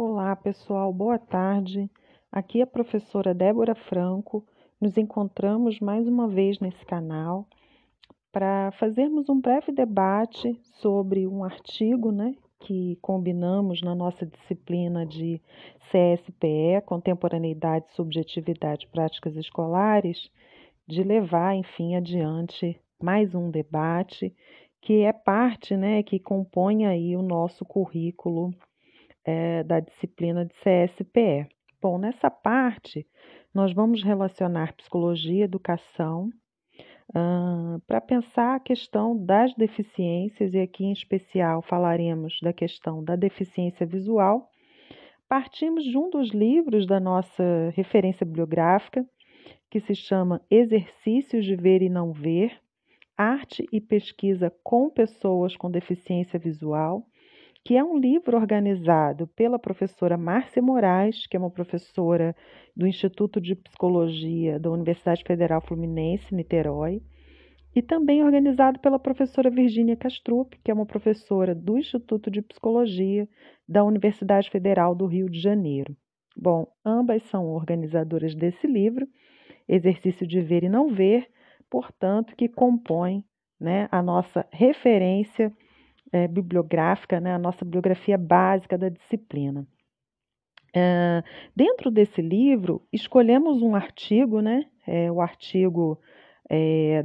Olá, pessoal, boa tarde. Aqui é a professora Débora Franco. Nos encontramos mais uma vez nesse canal para fazermos um breve debate sobre um artigo né, que combinamos na nossa disciplina de CSPE, Contemporaneidade, Subjetividade e Práticas Escolares, de levar, enfim, adiante mais um debate que é parte, né, que compõe aí o nosso currículo é, da disciplina de CSPE. Bom, nessa parte, nós vamos relacionar psicologia e educação uh, para pensar a questão das deficiências, e aqui em especial falaremos da questão da deficiência visual. Partimos de um dos livros da nossa referência bibliográfica, que se chama Exercícios de Ver e Não Ver, Arte e Pesquisa com Pessoas com Deficiência Visual, que é um livro organizado pela professora Márcia Moraes, que é uma professora do Instituto de Psicologia da Universidade Federal Fluminense, Niterói, e também organizado pela professora Virgínia Castrup, que é uma professora do Instituto de Psicologia da Universidade Federal do Rio de Janeiro. Bom, ambas são organizadoras desse livro, Exercício de Ver e Não Ver, portanto, que compõe né, a nossa referência é, bibliográfica, né, a nossa bibliografia básica da disciplina. É, dentro desse livro, escolhemos um artigo, né, é, o artigo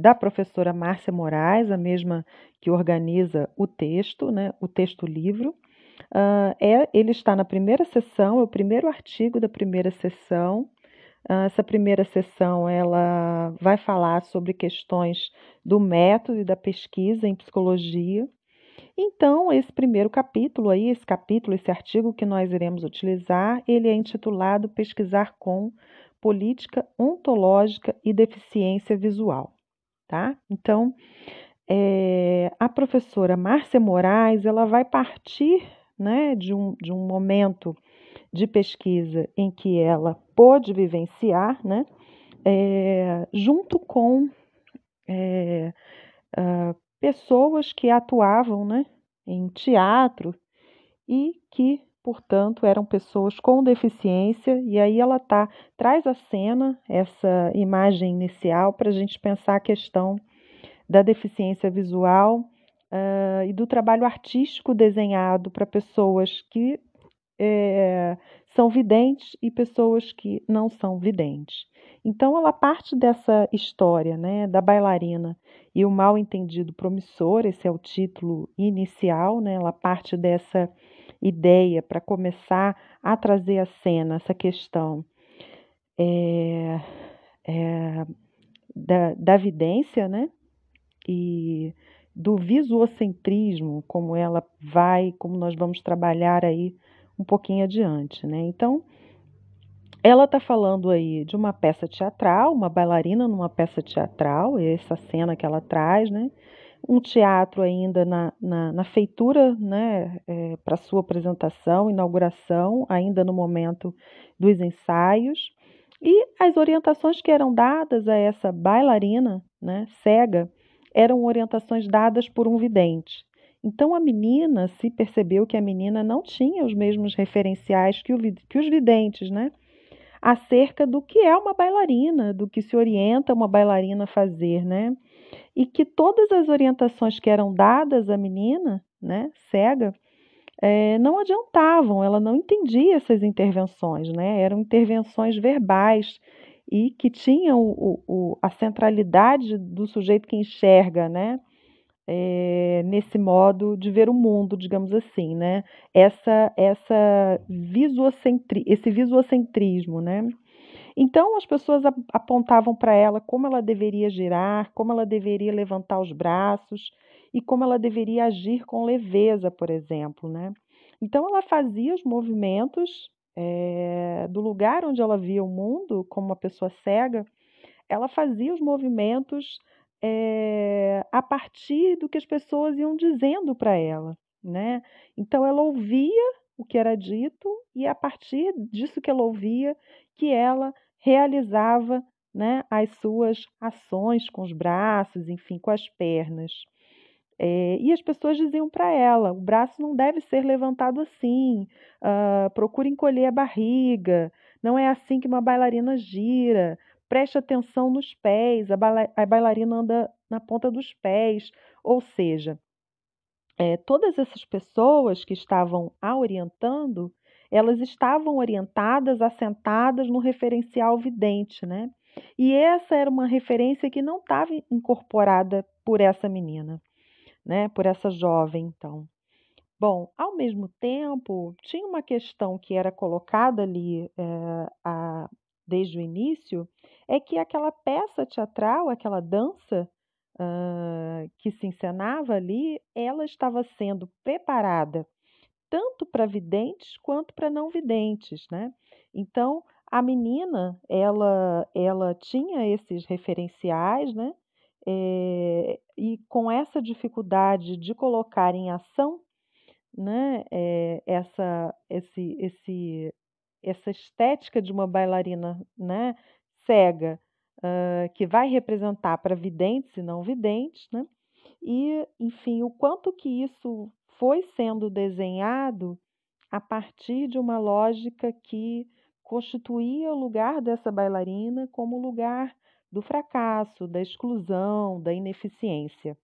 da professora Márcia Moraes, a mesma que organiza o texto, né, o texto-livro. Uh, é, ele está na primeira sessão, é o primeiro artigo da primeira sessão. Uh, essa primeira sessão ela vai falar sobre questões do método e da pesquisa em psicologia. Então, esse primeiro capítulo aí, esse capítulo, esse artigo que nós iremos utilizar, ele é intitulado Pesquisar com Política Ontológica e Deficiência Visual, tá? Então, é, a professora Márcia Moraes, ela vai partir, né, de um, de um momento de pesquisa em que ela pôde vivenciar, né, é, junto com é, uh, pessoas que atuavam né, em teatro e que, portanto, eram pessoas com deficiência, e aí ela tá, traz à cena essa imagem inicial para a gente pensar a questão da deficiência visual uh, e do trabalho artístico desenhado para pessoas que é, são videntes e pessoas que não são videntes. Então, ela parte dessa história né, da bailarina e o mal entendido promissor, esse é o título inicial, né, ela parte dessa ideia para começar a trazer à cena essa questão é, é, da, da vidência né, e do visuocentrismo, como ela vai, como nós vamos trabalhar aí um pouquinho adiante, né? Então, ela está falando aí de uma peça teatral, uma bailarina numa peça teatral, essa cena que ela traz, né? Um teatro ainda na, na, na feitura, né? É, para sua apresentação, inauguração, ainda no momento dos ensaios. E as orientações que eram dadas a essa bailarina, né? Cega, eram orientações dadas por um vidente. Então a menina se percebeu que a menina não tinha os mesmos referenciais que, o, que os videntes, né? Acerca do que é uma bailarina, do que se orienta uma bailarina a fazer, né? E que todas as orientações que eram dadas à menina, né, cega, é, não adiantavam, ela não entendia essas intervenções, né? Eram intervenções verbais e que tinham o, o, a centralidade do sujeito que enxerga, né? É, nesse modo de ver o mundo, digamos assim, né? Essa, essa visuocentri, esse visuocentrismo, né? Então as pessoas apontavam para ela como ela deveria girar, como ela deveria levantar os braços e como ela deveria agir com leveza, por exemplo, né? Então ela fazia os movimentos é, do lugar onde ela via o mundo, como uma pessoa cega, ela fazia os movimentos é, a partir do que as pessoas iam dizendo para ela, né? Então ela ouvia o que era dito e a partir disso que ela ouvia, que ela realizava, né, as suas ações com os braços, enfim, com as pernas. É, e as pessoas diziam para ela: o braço não deve ser levantado assim, uh, procure encolher a barriga, não é assim que uma bailarina gira, preste atenção nos pés, a, a bailarina anda na ponta dos pés. Ou seja, é, todas essas pessoas que estavam a orientando, elas estavam orientadas, assentadas no referencial vidente, né? E essa era uma referência que não estava incorporada por essa menina né, por essa jovem, então. Bom, ao mesmo tempo, tinha uma questão que era colocada ali é, a, desde o início, é que aquela peça teatral, aquela dança uh, que se encenava ali, ela estava sendo preparada tanto para videntes quanto para não videntes, né? Então, a menina, ela, ela tinha esses referenciais, né? É, e com essa dificuldade de colocar em ação né, é, essa, esse, esse, essa estética de uma bailarina né, cega, uh, que vai representar para videntes e não videntes, né? e, enfim, o quanto que isso foi sendo desenhado a partir de uma lógica que constituía o lugar dessa bailarina como lugar do fracasso, da exclusão, da ineficiência,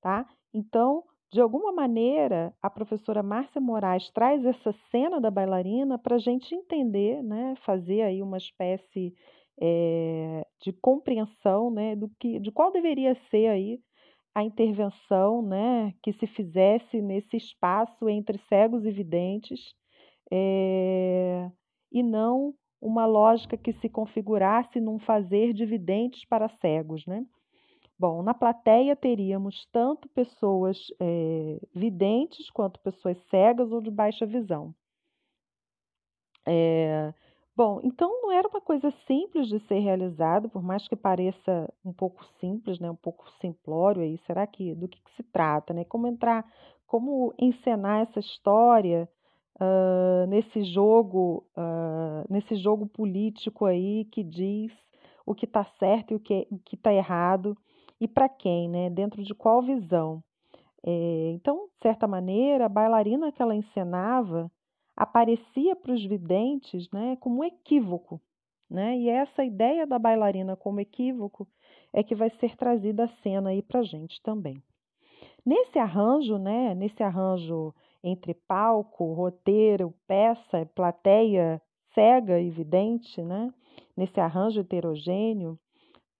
tá? Então, de alguma maneira, a professora Márcia Moraes traz essa cena da bailarina para a gente entender, né, fazer aí uma espécie é, de compreensão, né, do que, de qual deveria ser aí a intervenção, né, que se fizesse nesse espaço entre cegos e videntes, é, e não uma lógica que se configurasse num fazer dividentes para cegos, né? Bom, na plateia teríamos tanto pessoas é, videntes quanto pessoas cegas ou de baixa visão. É, bom, então não era uma coisa simples de ser realizada, por mais que pareça um pouco simples, né, um pouco simplório aí. Será que do que, que se trata, né? Como entrar, como encenar essa história nesse jogo, nesse jogo político aí que diz o que está certo e o que está errado e para quem, né? Dentro de qual visão? É, então, de certa maneira, a bailarina que ela encenava aparecia para os videntes, né, como um equívoco, né? E essa ideia da bailarina como equívoco é que vai ser trazida à cena para gente também. Nesse arranjo, né, nesse arranjo entre palco, roteiro, peça, plateia cega e vidente, né? nesse arranjo heterogêneo,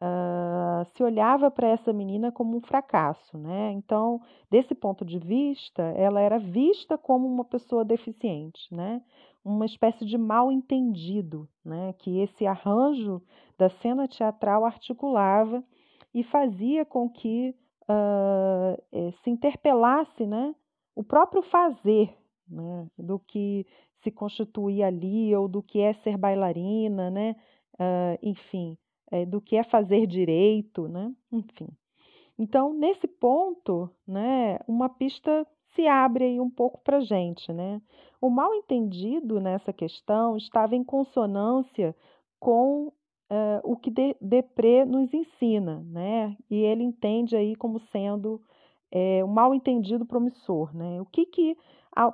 uh, se olhava para essa menina como um fracasso. Né? Então, desse ponto de vista, ela era vista como uma pessoa deficiente, né? uma espécie de mal entendido né? que esse arranjo da cena teatral articulava e fazia com que uh, se interpelasse né? o próprio fazer né, do que se constitui ali ou do que é ser bailarina, né, uh, enfim, é, do que é fazer direito, né, enfim. Então, nesse ponto, né, uma pista se abre aí um pouco para a gente. Né? O mal entendido nessa questão estava em consonância com uh, o que de, Depré nos ensina, né? e ele entende aí como sendo é, um mal entendido promissor. Né? O que, que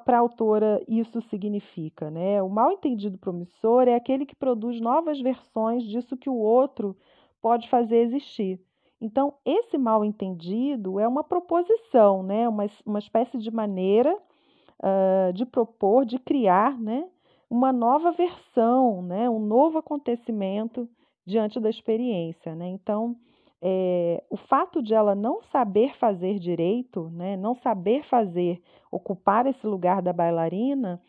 para a autora isso significa? Né? O mal entendido promissor é aquele que produz novas versões disso que o outro pode fazer existir. Então, esse mal entendido é uma proposição, né? uma, uma espécie de maneira uh, de propor, de criar né? uma nova versão, né? um novo acontecimento diante da experiência. Né? Então, é, o fato de ela não saber fazer direito, né, não saber fazer, ocupar esse lugar da bailarina,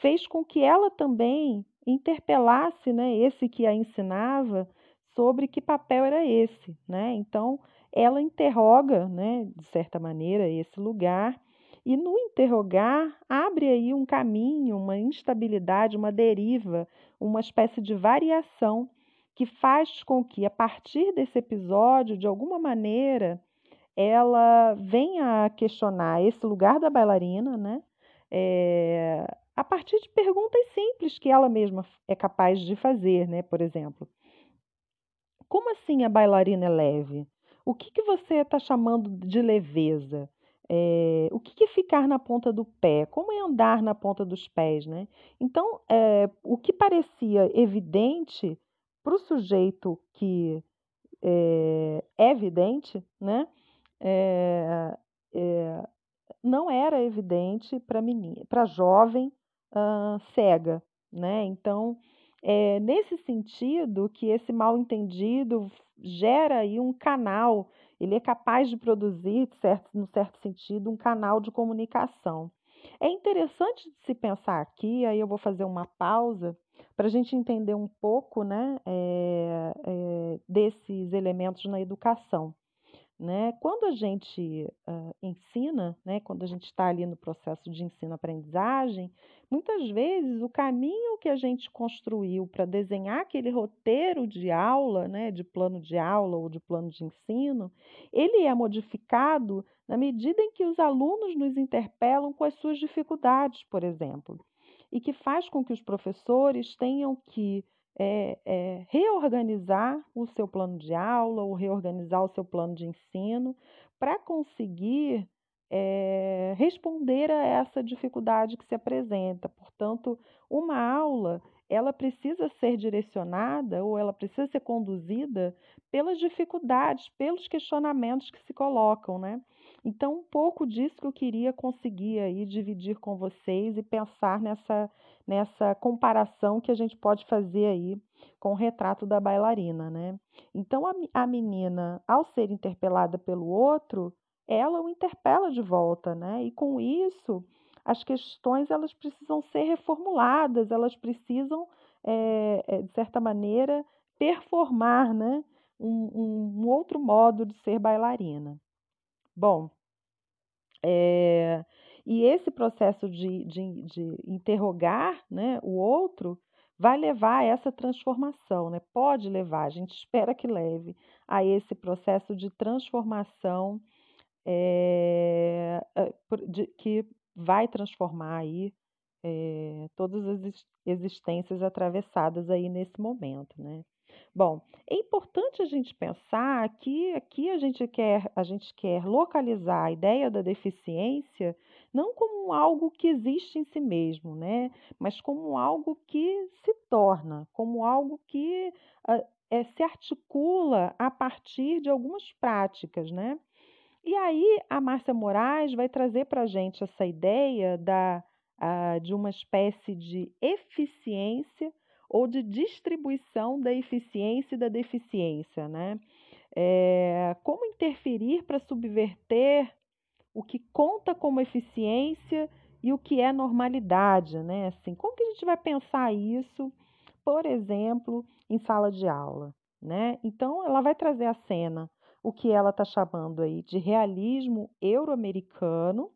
fez com que ela também interpelasse né, esse que a ensinava sobre que papel era esse. Né? Então, ela interroga, né, de certa maneira, esse lugar, e no interrogar abre aí um caminho, uma instabilidade, uma deriva, uma espécie de variação que faz com que, a partir desse episódio, de alguma maneira, ela venha a questionar esse lugar da bailarina, né? É, a partir de perguntas simples que ela mesma é capaz de fazer, né? Por exemplo, como assim a bailarina é leve? O que, que você está chamando de leveza? É, o que é ficar na ponta do pé? Como é andar na ponta dos pés, né? Então, é, o que parecia evidente para o sujeito que é, é evidente, né? É, é, não era evidente para menina, para jovem cega, né? Então, é nesse sentido que esse mal entendido gera aí um canal, ele é capaz de produzir, certo, no certo sentido, um canal de comunicação. É interessante de se pensar aqui, aí eu vou fazer uma pausa para a gente entender um pouco né, é, é, desses elementos na educação. Né? Quando a gente uh, ensina, né, quando a gente está ali no processo de ensino-aprendizagem, muitas vezes o caminho que a gente construiu para desenhar aquele roteiro de aula, né, de plano de aula ou de plano de ensino, ele é modificado na medida em que os alunos nos interpelam com as suas dificuldades, por exemplo, e que faz com que os professores tenham que é, é, reorganizar o seu plano de aula ou reorganizar o seu plano de ensino para conseguir é, responder a essa dificuldade que se apresenta. Portanto, uma aula ela precisa ser direcionada ou ela precisa ser conduzida pelas dificuldades, pelos questionamentos que se colocam, né? Então, um pouco disso que eu queria conseguir aí dividir com vocês e pensar nessa, nessa comparação que a gente pode fazer aí com o retrato da bailarina, né? Então, a, a menina, ao ser interpelada pelo outro, ela o interpela de volta, né? E com isso, as questões elas precisam ser reformuladas, elas precisam, é, de certa maneira, performar, né? Um, um outro modo de ser bailarina. Bom, é, e esse processo de, de, de, interrogar né, o outro vai levar a essa transformação, né? pode levar, a gente espera que leve a esse processo de transformação é, de, que vai transformar aí é, todas as existências atravessadas aí nesse momento, né? Bom, é importante a gente pensar que aqui a gente quer, a gente quer localizar a ideia da deficiência não como algo que existe em si mesmo, né? Mas como algo que se torna, como algo que uh, é, se articula a partir de algumas práticas, né? E aí a Márcia Moraes vai trazer para a gente essa ideia da, uh, de uma espécie de eficiência ou de distribuição da eficiência e da deficiência, né? É, como interferir para subverter o que conta como eficiência e o que é normalidade, né? Assim, como que a gente vai pensar isso, por exemplo, em sala de aula, né? Então, ela vai trazer à cena o que ela está chamando aí de realismo euro-americano,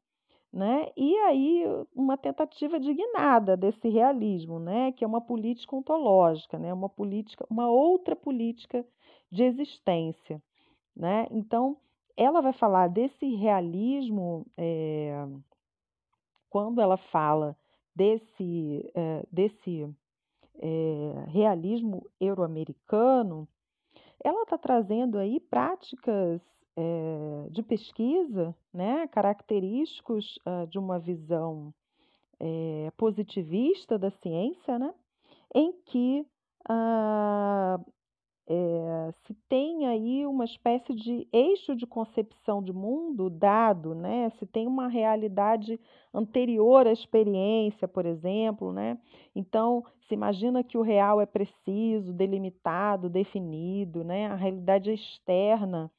né? E aí uma tentativa dignada desse realismo, né? Que é uma política ontológica, né? Uma política, uma outra política de existência, né? Então ela vai falar desse realismo é, quando ela fala desse é, desse é, realismo euro-americano, ela está trazendo aí práticas é, de pesquisa, né, característicos uh, de uma visão é, positivista da ciência, né, em que uh, é, se tem aí uma espécie de eixo de concepção de mundo dado, né? Se tem uma realidade anterior à experiência, por exemplo, né? Então, se imagina que o real é preciso, delimitado, definido, né? A realidade é externa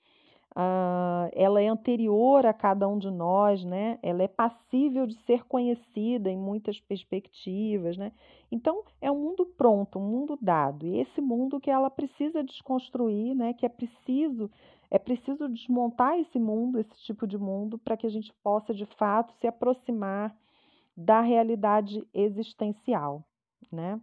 Uh, ela é anterior a cada um de nós, né? Ela é passível de ser conhecida em muitas perspectivas, né? Então é um mundo pronto, um mundo dado. E esse mundo que ela precisa desconstruir, né? Que é preciso é preciso desmontar esse mundo, esse tipo de mundo, para que a gente possa de fato se aproximar da realidade existencial, né?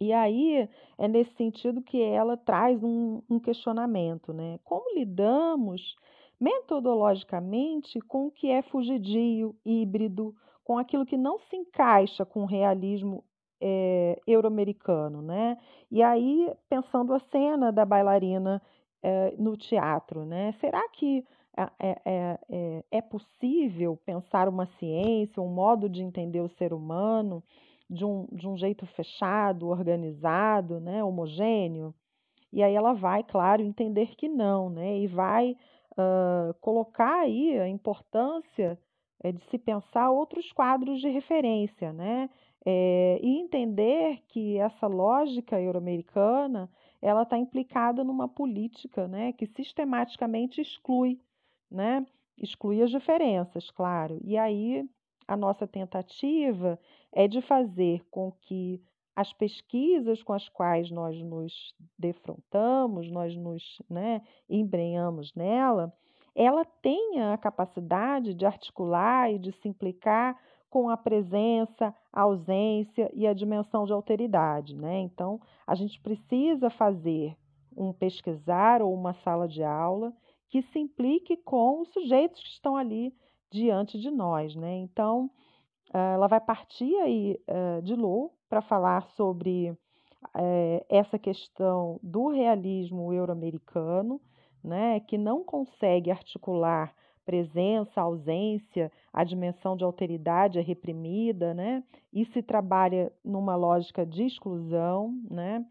E aí é nesse sentido que ela traz um, um questionamento, né? Como lidamos metodologicamente com o que é fugidio, híbrido, com aquilo que não se encaixa com o realismo é, euro-americano, né? E aí, pensando a cena da bailarina é, no teatro, né? Será que é, é, é, é possível pensar uma ciência, um modo de entender o ser humano de um, de um jeito fechado, organizado, né, homogêneo? E aí ela vai, claro, entender que não, né? E vai uh, colocar aí a importância é, de se pensar outros quadros de referência, né? É, e entender que essa lógica euro-americana ela está implicada numa política, né, que sistematicamente exclui, né, exclui as diferenças, claro. E aí a nossa tentativa é de fazer com que as pesquisas com as quais nós nos defrontamos, nós nos né, embrenhamos nela, ela tenha a capacidade de articular e de se implicar com a presença, a ausência e a dimensão de alteridade. Né? Então, a gente precisa fazer um pesquisar ou uma sala de aula que se implique com os sujeitos que estão ali diante de nós. Né? Então, ela vai partir aí eh, de Lou para falar sobre eh, essa questão do realismo euro-americano, né, que não consegue articular presença, ausência, a dimensão de alteridade é reprimida, né, e se trabalha numa lógica de exclusão, né.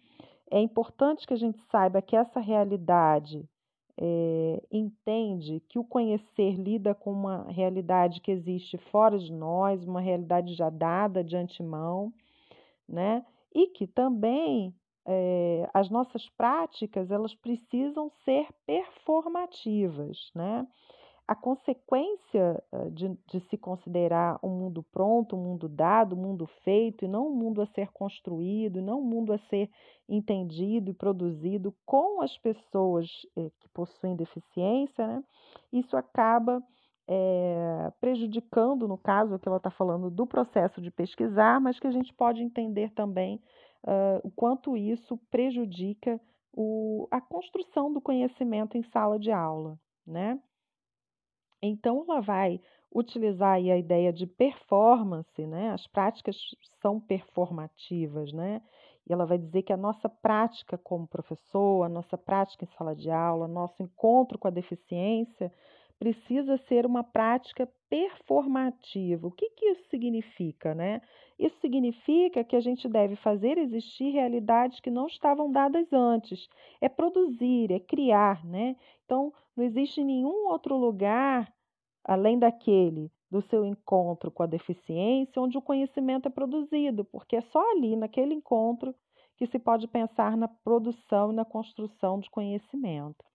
É importante que a gente saiba que essa realidade é, entende que o conhecer lida com uma realidade que existe fora de nós, uma realidade já dada de antemão, né? E que também é, as nossas práticas elas precisam ser performativas, né? A consequência de, de, se considerar um mundo pronto, um mundo dado, um mundo feito, e não um mundo a ser construído, não um mundo a ser entendido e produzido com as pessoas eh, que possuem deficiência, né? isso acaba é, prejudicando, no caso, que ela está falando do processo de pesquisar, mas que a gente pode entender também uh, o quanto isso prejudica o, a construção do conhecimento em sala de aula. Né? Então, ela vai utilizar a ideia de performance, né? As práticas são performativas, né? E ela vai dizer que a nossa prática como professor, a nossa prática em sala de aula, nosso encontro com a deficiência precisa ser uma prática performativa. O que, que isso significa, né? Isso significa que a gente deve fazer existir realidades que não estavam dadas antes. É produzir, é criar, né? Então, não existe nenhum outro lugar além daquele do seu encontro com a deficiência, onde o conhecimento é produzido, porque é só ali, naquele encontro, que se pode pensar na produção e na construção de conhecimento.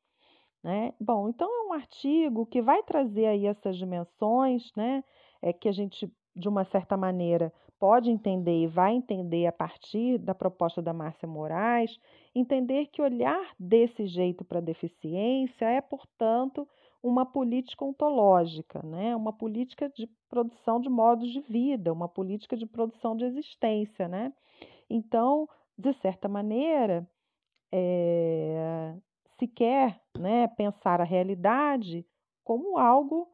Né? Bom, então é um artigo que vai trazer aí essas dimensões, né? É que a gente, de uma certa maneira, pode entender e vai entender a partir da proposta da Márcia Moraes, entender que olhar desse jeito para a deficiência é, portanto, uma política ontológica, né? uma política de produção de modos de vida, uma política de produção de existência. Né? Então, de certa maneira, é, se quer né, pensar a realidade como algo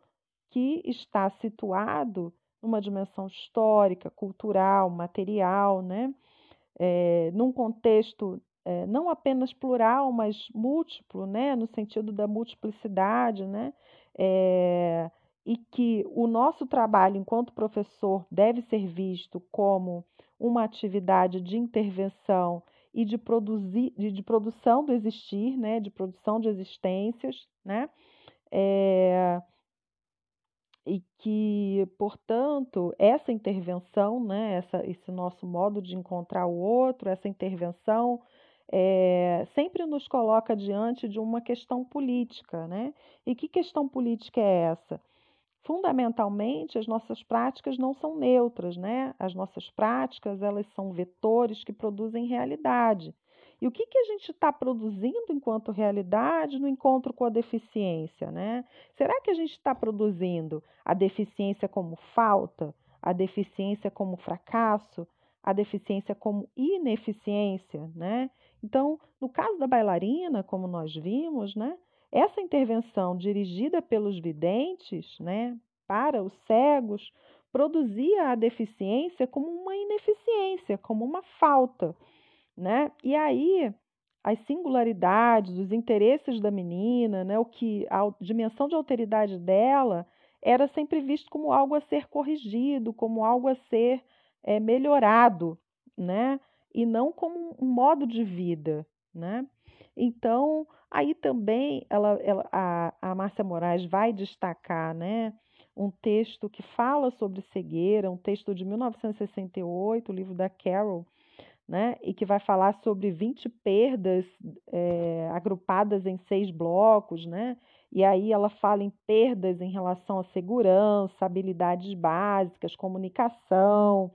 que está situado numa dimensão histórica, cultural, material, né? É, num contexto é, não apenas plural, mas múltiplo, né, no sentido da multiplicidade, né, é, e que o nosso trabalho enquanto professor deve ser visto como uma atividade de intervenção e de, produzir, de, de produção do existir, né, de produção de existências, né, é, e que, portanto, essa intervenção, né, essa, esse nosso modo de encontrar o outro, essa intervenção é, sempre nos coloca diante de uma questão política, né? E que questão política é essa? Fundamentalmente, as nossas práticas não são neutras, né? As nossas práticas, elas são vetores que produzem realidade. E o que, que a gente está produzindo enquanto realidade no encontro com a deficiência, né? Será que a gente está produzindo a deficiência como falta, a deficiência como fracasso, a deficiência como ineficiência, né? Então, no caso da bailarina, como nós vimos, né, essa intervenção dirigida pelos videntes né, para os cegos produzia a deficiência como uma ineficiência, como uma falta. Né? E aí as singularidades, os interesses da menina, né, o que a dimensão de alteridade dela era sempre visto como algo a ser corrigido, como algo a ser é, melhorado, né, e não como um modo de vida, né. Então, aí também ela, ela a, a Márcia Moraes vai destacar, né, um texto que fala sobre cegueira, um texto de 1968, o livro da Carol, né, e que vai falar sobre 20 perdas é, agrupadas em seis blocos, né, e aí ela fala em perdas em relação à segurança, habilidades básicas, comunicação,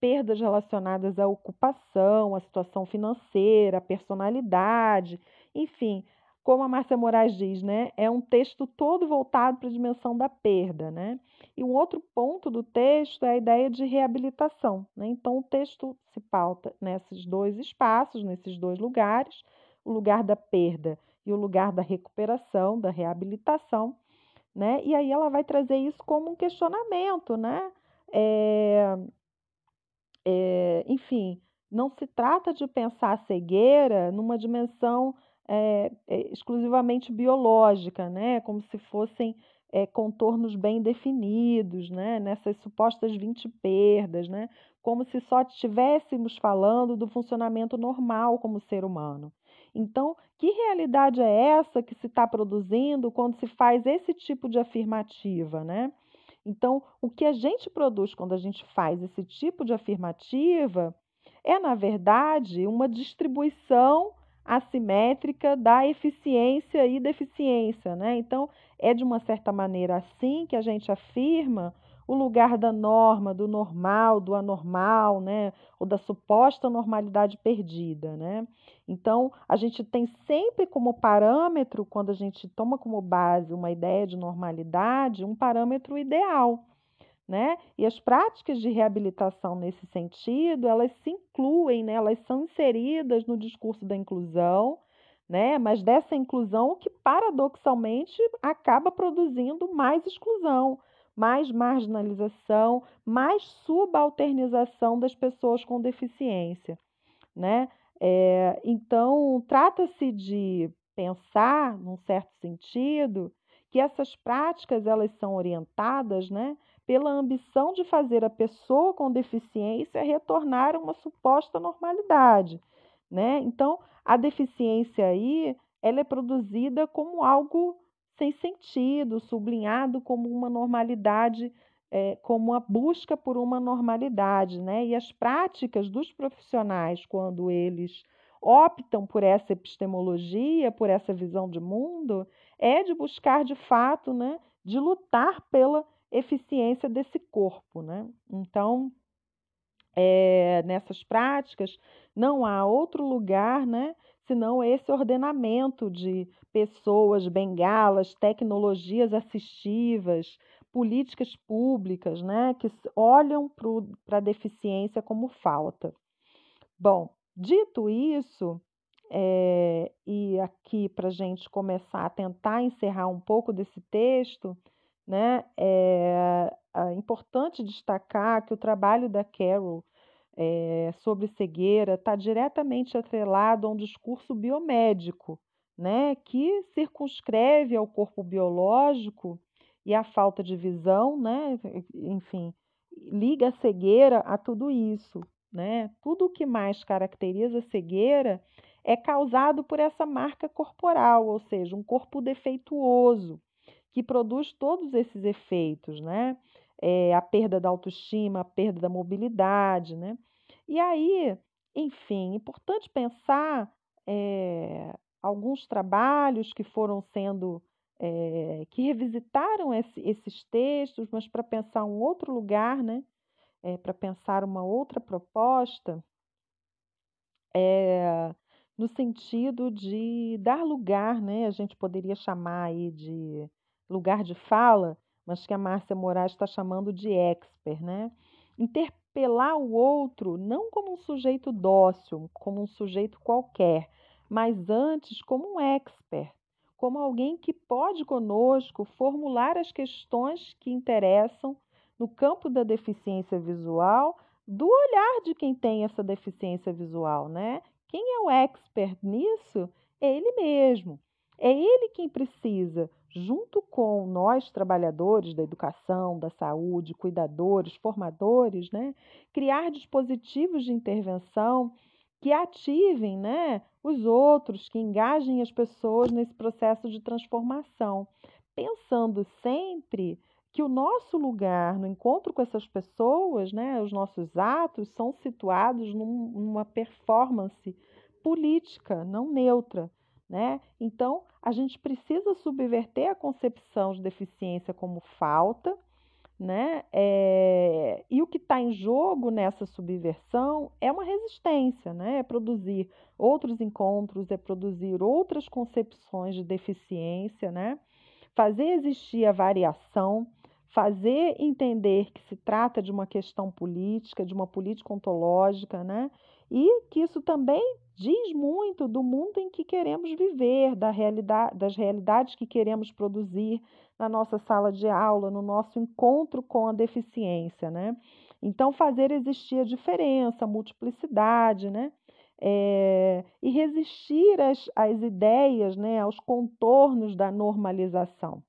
perdas relacionadas à ocupação, à situação financeira, à personalidade, enfim, como a Márcia Moraes diz, né, é um texto todo voltado para a dimensão da perda, né? E um outro ponto do texto é a ideia de reabilitação, né? Então o texto se pauta nesses dois espaços, nesses dois lugares, o lugar da perda e o lugar da recuperação, da reabilitação, né? E aí ela vai trazer isso como um questionamento, né? É, é, enfim, não se trata de pensar a cegueira numa dimensão é, exclusivamente biológica, né? como se fossem contornos bem definidos, né? nessas supostas 20 perdas, né? como se só estivéssemos falando do funcionamento normal como ser humano. Então, que realidade é essa que se está produzindo quando se faz esse tipo de afirmativa? Né? Então, o que a gente produz quando a gente faz esse tipo de afirmativa é, na verdade, uma distribuição assimétrica da eficiência e deficiência, né? Então, é de uma certa maneira assim que a gente afirma o lugar da norma, do normal, do anormal, né? Ou da suposta normalidade perdida, né? Então, a gente tem sempre como parâmetro, quando a gente toma como base uma ideia de normalidade, um parâmetro ideal. Né? E as práticas de reabilitação nesse sentido, elas se incluem, né? elas são inseridas no discurso da inclusão, né? mas dessa inclusão que paradoxalmente acaba produzindo mais exclusão, mais marginalização, mais subalternização das pessoas com deficiência. Né? É, então, trata-se de pensar, num certo sentido, que essas práticas elas são orientadas né, pela ambição de fazer a pessoa com deficiência retornar a uma suposta normalidade. Né? Então, a deficiência aí ela é produzida como algo sem sentido, sublinhado como uma normalidade, é, como a busca por uma normalidade. Né? E as práticas dos profissionais, quando eles optam por essa epistemologia, por essa visão de mundo, é de buscar de fato, né, de lutar pela eficiência desse corpo. Né? Então, é, nessas práticas, não há outro lugar né, senão esse ordenamento de pessoas, bengalas, tecnologias assistivas, políticas públicas né, que olham para a deficiência como falta. Bom, dito isso, é, e aqui para a gente começar a tentar encerrar um pouco desse texto, né? É, é importante destacar que o trabalho da Carol é, sobre cegueira está diretamente atrelado a um discurso biomédico, né? Que circunscreve ao corpo biológico e a falta de visão, né? Enfim, liga a cegueira a tudo isso, né? Tudo o que mais caracteriza a cegueira é causado por essa marca corporal, ou seja, um corpo defeituoso, que produz todos esses efeitos, né? É, a perda da autoestima, a perda da mobilidade, né? E aí, enfim, importante pensar é, alguns trabalhos que foram sendo, é, que revisitaram esse, esses textos, mas para pensar um outro lugar, né? É, para pensar uma outra proposta, no sentido de dar lugar, né? A gente poderia chamar aí de lugar de fala, mas que a Márcia Moraes está chamando de expert, né? Interpelar o outro não como um sujeito dócil, como um sujeito qualquer, mas antes como um expert, como alguém que pode conosco formular as questões que interessam no campo da deficiência visual, do olhar de quem tem essa deficiência visual, né? Quem é o expert nisso? Ele mesmo. É ele quem precisa, junto com nós, trabalhadores da educação, da saúde, cuidadores, formadores, né, criar dispositivos de intervenção que ativem né, os outros, que engajem as pessoas nesse processo de transformação, pensando sempre que o nosso lugar no encontro com essas pessoas, né, os nossos atos, são situados num, numa performance política, não neutra. Né? Então, a gente precisa subverter a concepção de deficiência como falta, né? É, e o que está em jogo nessa subversão é uma resistência, né? é produzir outros encontros, é produzir outras concepções de deficiência, né? fazer existir a variação, fazer entender que se trata de uma questão política, de uma política ontológica, né? e que isso também diz muito do mundo em que queremos viver, da realidade, das realidades que queremos produzir na nossa sala de aula, no nosso encontro com a deficiência, né? Então, fazer existir a diferença, a multiplicidade, né? É, e resistir às, às ideias, né, aos contornos da normalização.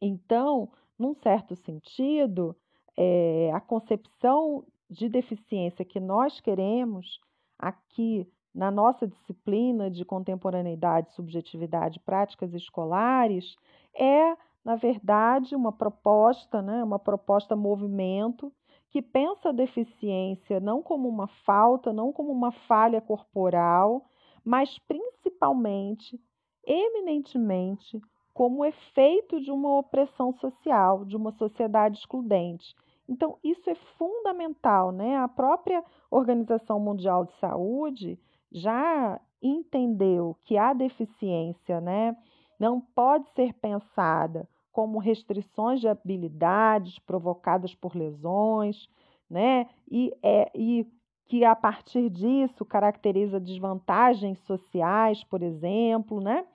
Então, num certo sentido, é, a concepção de deficiência que nós queremos aqui na nossa disciplina de contemporaneidade, subjetividade práticas escolares é, na verdade, uma proposta, né, uma proposta movimento que pensa a deficiência não como uma falta, não como uma falha corporal, mas principalmente, eminentemente, como efeito de uma opressão social, de uma sociedade excludente. Então, isso é fundamental, né? A própria Organização Mundial de Saúde já entendeu que a deficiência, né, não pode ser pensada como restrições de habilidades provocadas por lesões, né? E, é, e que a partir disso caracteriza desvantagens sociais, por exemplo, né?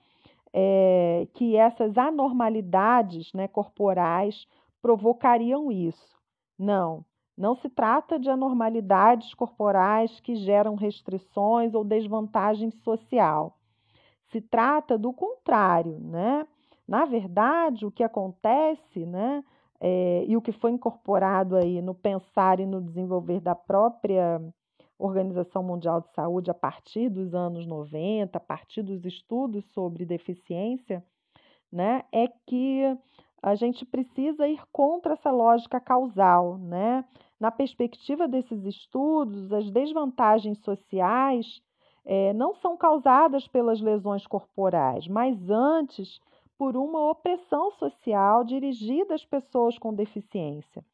É, que essas anormalidades né, corporais provocariam isso. Não, não se trata de anormalidades corporais que geram restrições ou desvantagem social. Se trata do contrário, né? Na verdade, o que acontece, né, é, e o que foi incorporado aí no pensar e no desenvolver da própria Organização Mundial de Saúde a partir dos anos 90, a partir dos estudos sobre deficiência, né, é que a gente precisa ir contra essa lógica causal, né? Na perspectiva desses estudos, as desvantagens sociais é, não são causadas pelas lesões corporais, mas antes por uma opressão social dirigida às pessoas com deficiência.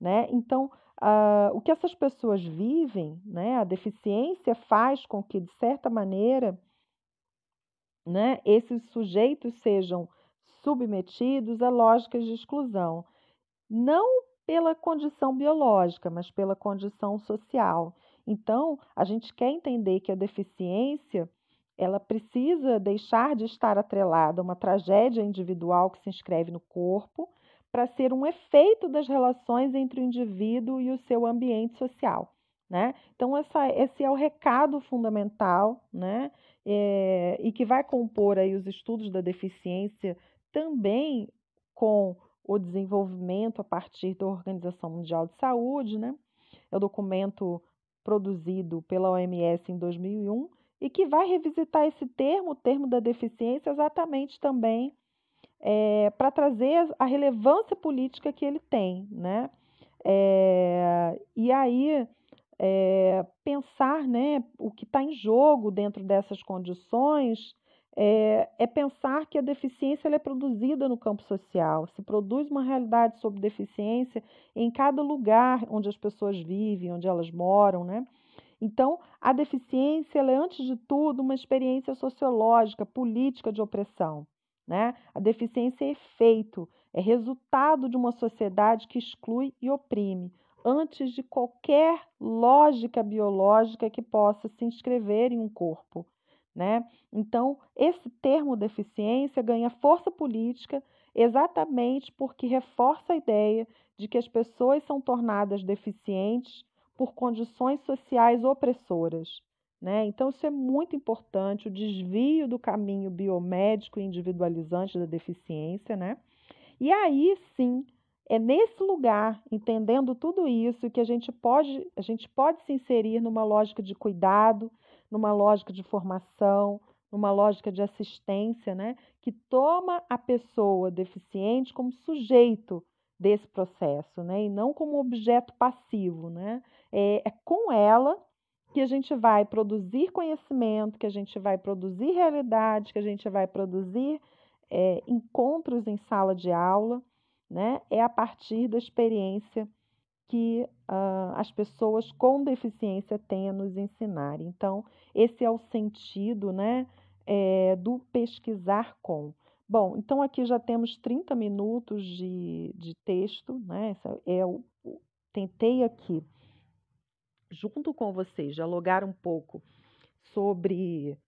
Né? Então, uh, o que essas pessoas vivem, né, a deficiência faz com que, de certa maneira, né, esses sujeitos sejam submetidos a lógicas de exclusão, não pela condição biológica, mas pela condição social. Então, a gente quer entender que a deficiência ela precisa deixar de estar atrelada a uma tragédia individual que se inscreve no corpo para ser um efeito das relações entre o indivíduo e o seu ambiente social. Né? Então, essa, esse é o recado fundamental né? É, e que vai compor aí os estudos da deficiência também com o desenvolvimento a partir da Organização Mundial de Saúde, né? É o documento produzido pela OMS em 2001 e que vai revisitar esse termo, o termo da deficiência, exatamente também é, para trazer a relevância política que ele tem, né? É, e aí é, pensar, né, o que está em jogo dentro dessas condições é, é, pensar que a deficiência é produzida no campo social, se produz uma realidade sobre deficiência em cada lugar onde as pessoas vivem, onde elas moram, né? Então, a deficiência é, antes de tudo, uma experiência sociológica, política de opressão. Né? A deficiência é efeito, é resultado de uma sociedade que exclui e oprime, antes de qualquer lógica biológica que possa se inscrever em um corpo. Né? Então, esse termo deficiência ganha força política exatamente porque reforça a ideia de que as pessoas são tornadas deficientes por condições sociais opressoras. Né? Então, isso é muito importante, o desvio do caminho biomédico individualizante da deficiência. Né? E aí sim, é nesse lugar, entendendo tudo isso, que a gente pode, a gente pode se inserir numa lógica de cuidado, numa lógica de formação, numa lógica de assistência, né? que toma a pessoa deficiente como sujeito desse processo, né? e não como objeto passivo. Né? É, é com ela que a gente vai produzir conhecimento, que a gente vai produzir realidade, que a gente vai produzir é, encontros em sala de aula, né? É a partir da experiência que uh, as pessoas com deficiência têm a nos ensinar. Então, esse é o sentido, né? É, do pesquisar com. Bom, então aqui já temos 30 minutos de, de texto, né? É o, tentei aqui junto com vocês, dialogar um pouco sobre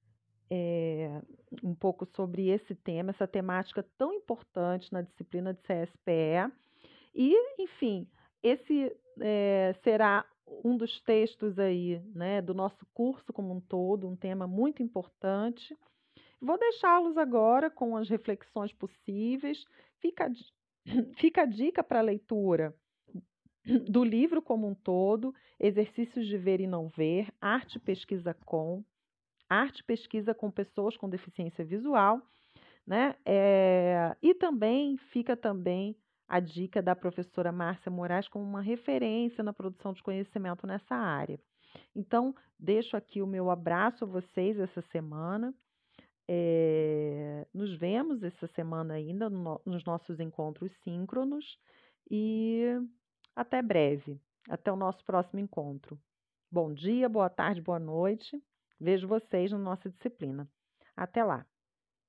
é, um pouco sobre esse tema, essa temática tão importante na disciplina de CSPE. E, enfim, esse é, será um dos textos aí, né, do nosso curso como um todo, um tema muito importante. Vou deixá-los agora com as reflexões possíveis. Fica, fica a dica para a leitura do livro como um todo, Exercícios de Ver e Não Ver, Arte Pesquisa com, Arte Pesquisa com Pessoas com Deficiência Visual, né? É, e também fica também a dica da professora Márcia Moraes como uma referência na produção de conhecimento nessa área. Então, deixo aqui o meu abraço a vocês essa semana. É, nos vemos essa semana ainda no, nos nossos encontros síncronos e até breve. Até o nosso próximo encontro. Bom dia, boa tarde, boa noite. Vejo vocês na nossa disciplina. Até lá.